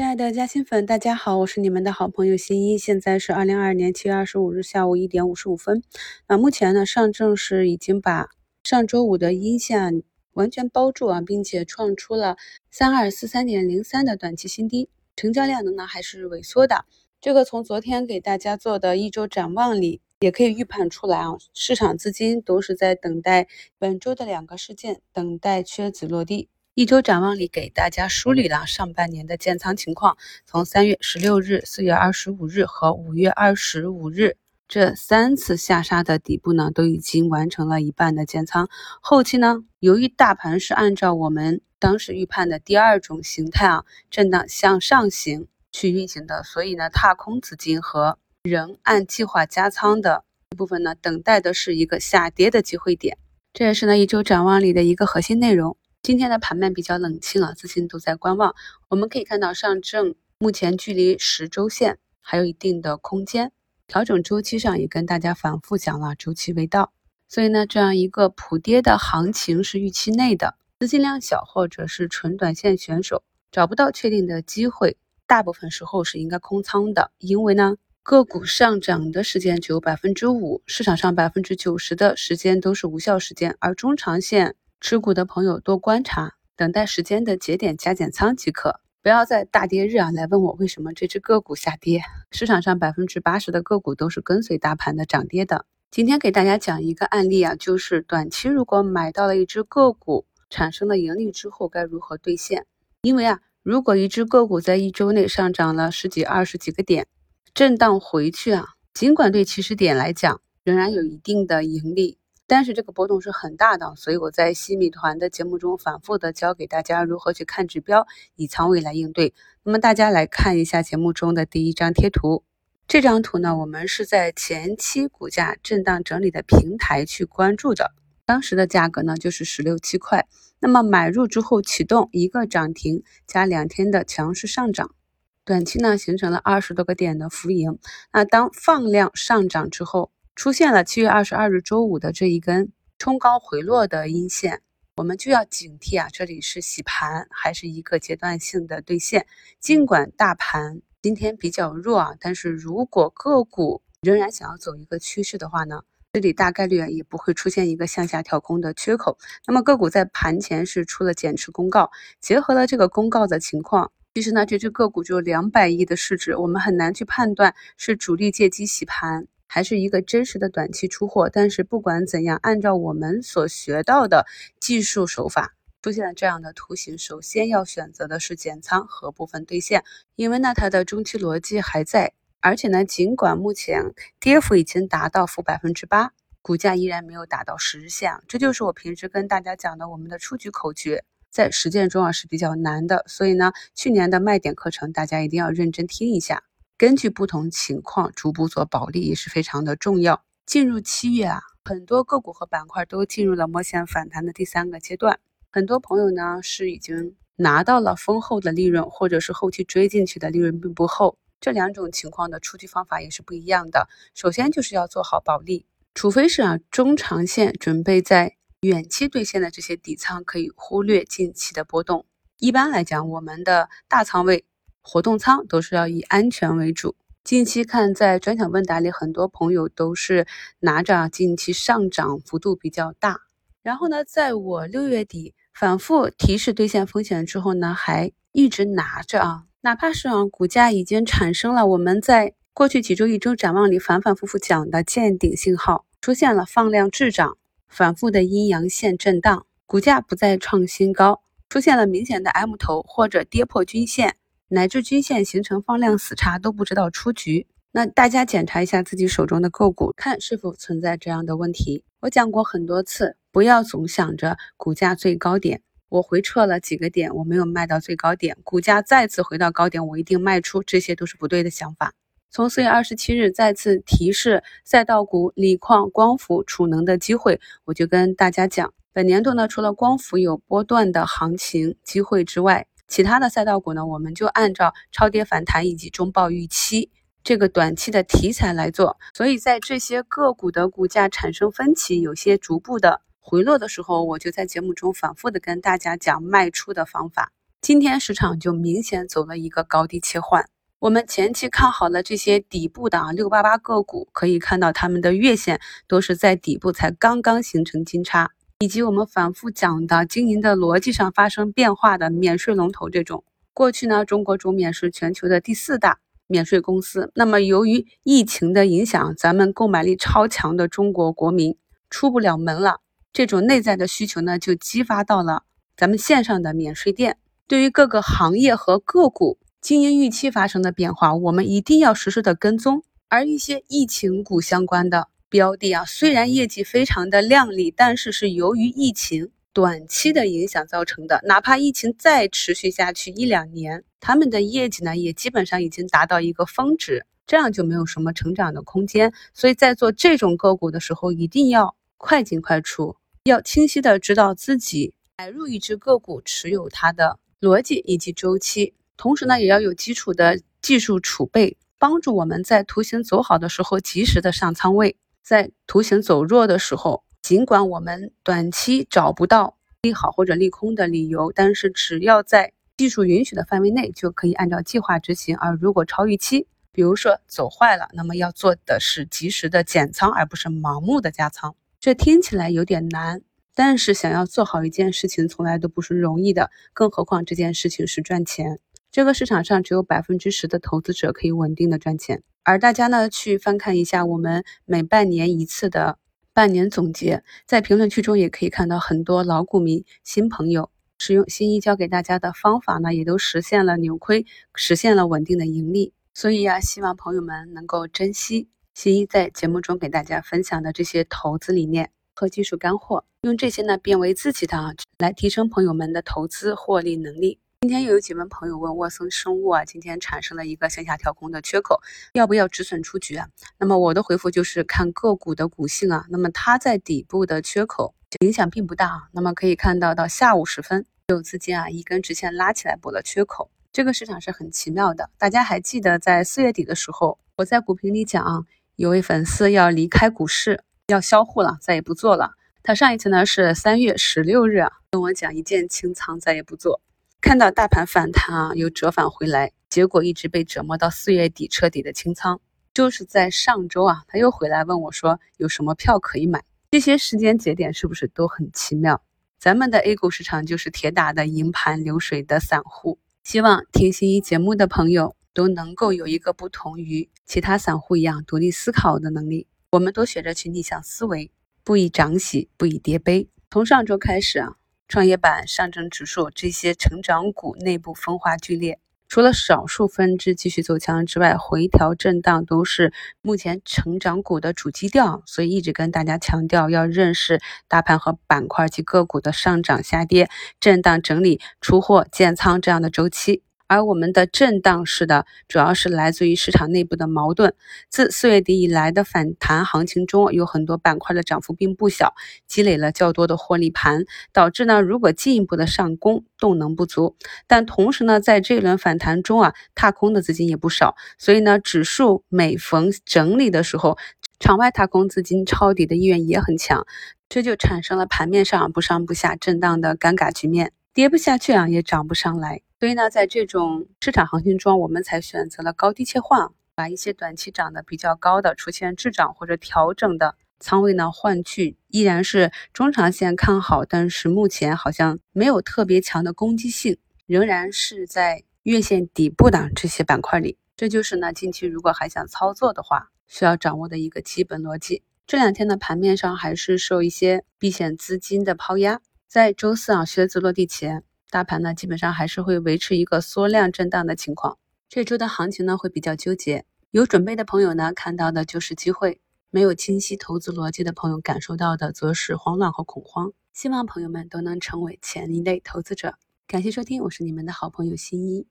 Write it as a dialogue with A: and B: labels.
A: 亲爱的嘉兴粉，大家好，我是你们的好朋友新一。现在是二零二二年七月二十五日下午一点五十五分。那目前呢，上证是已经把上周五的阴线完全包住啊，并且创出了三二四三点零三的短期新低，成交量呢还是萎缩的。这个从昨天给大家做的一周展望里也可以预判出来啊，市场资金都是在等待本周的两个事件，等待缺子落地。一周展望里给大家梳理了上半年的建仓情况，从三月十六日、四月二十五日和五月二十五日这三次下杀的底部呢，都已经完成了一半的建仓。后期呢，由于大盘是按照我们当时预判的第二种形态啊，震荡向上行去运行的，所以呢，踏空资金和仍按计划加仓的部分呢，等待的是一个下跌的机会点。这也是呢一周展望里的一个核心内容。今天的盘面比较冷清啊，资金都在观望。我们可以看到，上证目前距离十周线还有一定的空间，调整周期上也跟大家反复讲了，周期未到。所以呢，这样一个普跌的行情是预期内的，资金量小或者是纯短线选手找不到确定的机会，大部分时候是应该空仓的，因为呢，个股上涨的时间只有百分之五，市场上百分之九十的时间都是无效时间，而中长线。持股的朋友多观察，等待时间的节点加减仓即可，不要在大跌日啊来问我为什么这只个股下跌。市场上百分之八十的个股都是跟随大盘的涨跌的。今天给大家讲一个案例啊，就是短期如果买到了一只个股产生了盈利之后该如何兑现？因为啊，如果一只个股在一周内上涨了十几、二十几个点，震荡回去啊，尽管对起始点来讲仍然有一定的盈利。但是这个波动是很大的，所以我在西米团的节目中反复的教给大家如何去看指标，以仓位来应对。那么大家来看一下节目中的第一张贴图，这张图呢，我们是在前期股价震荡整理的平台去关注的，当时的价格呢就是十六七块。那么买入之后启动一个涨停加两天的强势上涨，短期呢形成了二十多个点的浮盈。那当放量上涨之后。出现了七月二十二日周五的这一根冲高回落的阴线，我们就要警惕啊！这里是洗盘还是一个阶段性的兑现？尽管大盘今天比较弱啊，但是如果个股仍然想要走一个趋势的话呢，这里大概率也不会出现一个向下跳空的缺口。那么个股在盘前是出了减持公告，结合了这个公告的情况，其实呢这只个股就两百亿的市值，我们很难去判断是主力借机洗盘。还是一个真实的短期出货，但是不管怎样，按照我们所学到的技术手法，出现了这样的图形，首先要选择的是减仓和部分兑现，因为呢它的中期逻辑还在，而且呢尽管目前跌幅已经达到负百分之八，股价依然没有达到十日线，这就是我平时跟大家讲的我们的出局口诀，在实践中啊是比较难的，所以呢去年的卖点课程大家一定要认真听一下。根据不同情况逐步做保利也是非常的重要。进入七月啊，很多个股和板块都进入了摸线反弹的第三个阶段。很多朋友呢是已经拿到了丰厚的利润，或者是后期追进去的利润并不厚。这两种情况的出局方法也是不一样的。首先就是要做好保利，除非是啊中长线准备在远期兑现的这些底仓，可以忽略近期的波动。一般来讲，我们的大仓位。活动仓都是要以安全为主。近期看，在专享问答里，很多朋友都是拿着近期上涨幅度比较大。然后呢，在我六月底反复提示兑现风险之后呢，还一直拿着啊，哪怕是啊股价已经产生了我们在过去几周一周展望里反反复复讲的见顶信号，出现了放量滞涨，反复的阴阳线震荡，股价不再创新高，出现了明显的 M 头或者跌破均线。乃至均线形成放量死叉都不知道出局，那大家检查一下自己手中的个股，看是否存在这样的问题。我讲过很多次，不要总想着股价最高点，我回撤了几个点，我没有卖到最高点，股价再次回到高点，我一定卖出，这些都是不对的想法。从四月二十七日再次提示赛道股锂矿、光伏、储能的机会，我就跟大家讲，本年度呢，除了光伏有波段的行情机会之外，其他的赛道股呢，我们就按照超跌反弹以及中报预期这个短期的题材来做。所以在这些个股的股价产生分歧、有些逐步的回落的时候，我就在节目中反复的跟大家讲卖出的方法。今天市场就明显走了一个高低切换。我们前期看好了这些底部的啊六八八个股，可以看到它们的月线都是在底部才刚刚形成金叉，以及我们反复讲的经营的逻辑上发生变化的免税龙头这种。过去呢，中国中免是全球的第四大免税公司。那么由于疫情的影响，咱们购买力超强的中国国民出不了门了，这种内在的需求呢，就激发到了咱们线上的免税店。对于各个行业和个股。经营预期发生的变化，我们一定要实时的跟踪。而一些疫情股相关的标的啊，虽然业绩非常的靓丽，但是是由于疫情短期的影响造成的。哪怕疫情再持续下去一两年，他们的业绩呢，也基本上已经达到一个峰值，这样就没有什么成长的空间。所以在做这种个股的时候，一定要快进快出，要清晰的知道自己买入一只个股持有它的逻辑以及周期。同时呢，也要有基础的技术储备，帮助我们在图形走好的时候及时的上仓位，在图形走弱的时候，尽管我们短期找不到利好或者利空的理由，但是只要在技术允许的范围内，就可以按照计划执行。而如果超预期，比如说走坏了，那么要做的是及时的减仓，而不是盲目的加仓。这听起来有点难，但是想要做好一件事情，从来都不是容易的，更何况这件事情是赚钱。这个市场上只有百分之十的投资者可以稳定的赚钱，而大家呢去翻看一下我们每半年一次的半年总结，在评论区中也可以看到很多老股民、新朋友使用新一教给大家的方法呢，也都实现了扭亏，实现了稳定的盈利。所以呀，希望朋友们能够珍惜新一在节目中给大家分享的这些投资理念和技术干货，用这些呢变为自己的啊，来提升朋友们的投资获利能力。今天又有几位朋友问沃森生物啊，今天产生了一个向下跳空的缺口，要不要止损出局啊？那么我的回复就是看个股的股性啊。那么它在底部的缺口影响并不大啊。那么可以看到，到下午时分有资金啊一根直线拉起来补了缺口。这个市场是很奇妙的。大家还记得在四月底的时候，我在股评里讲啊，有位粉丝要离开股市，要销户了，再也不做了。他上一次呢是三月十六日啊，跟我讲一键清仓，再也不做。看到大盘反弹啊，又折返回来，结果一直被折磨到四月底彻底的清仓。就是在上周啊，他又回来问我说有什么票可以买。这些时间节点是不是都很奇妙？咱们的 A 股市场就是铁打的营盘流水的散户。希望听新一节目的朋友都能够有一个不同于其他散户一样独立思考的能力。我们都学着去逆向思维，不以涨喜，不以跌悲。从上周开始啊。创业板、上证指数这些成长股内部分化剧烈，除了少数分支继续走强之外，回调震荡都是目前成长股的主基调。所以一直跟大家强调，要认识大盘和板块及个股的上涨下跌、震荡整理、出货建仓这样的周期。而我们的震荡式的，主要是来自于市场内部的矛盾。自四月底以来的反弹行情中，有很多板块的涨幅并不小，积累了较多的获利盘，导致呢，如果进一步的上攻，动能不足。但同时呢，在这轮反弹中啊，踏空的资金也不少，所以呢，指数每逢整理的时候，场外踏空资金抄底的意愿也很强，这就产生了盘面上不上不下震荡的尴尬局面，跌不下去啊，也涨不上来。所以呢，在这种市场行情中，我们才选择了高低切换，把一些短期涨得比较高的、出现滞涨或者调整的仓位呢换去，依然是中长线看好，但是目前好像没有特别强的攻击性，仍然是在月线底部的这些板块里。这就是呢，近期如果还想操作的话，需要掌握的一个基本逻辑。这两天的盘面上还是受一些避险资金的抛压，在周四啊，靴子落地前。大盘呢，基本上还是会维持一个缩量震荡的情况。这周的行情呢，会比较纠结。有准备的朋友呢，看到的就是机会；没有清晰投资逻辑的朋友，感受到的则是慌乱和恐慌。希望朋友们都能成为前一类投资者。感谢收听，我是你们的好朋友新一。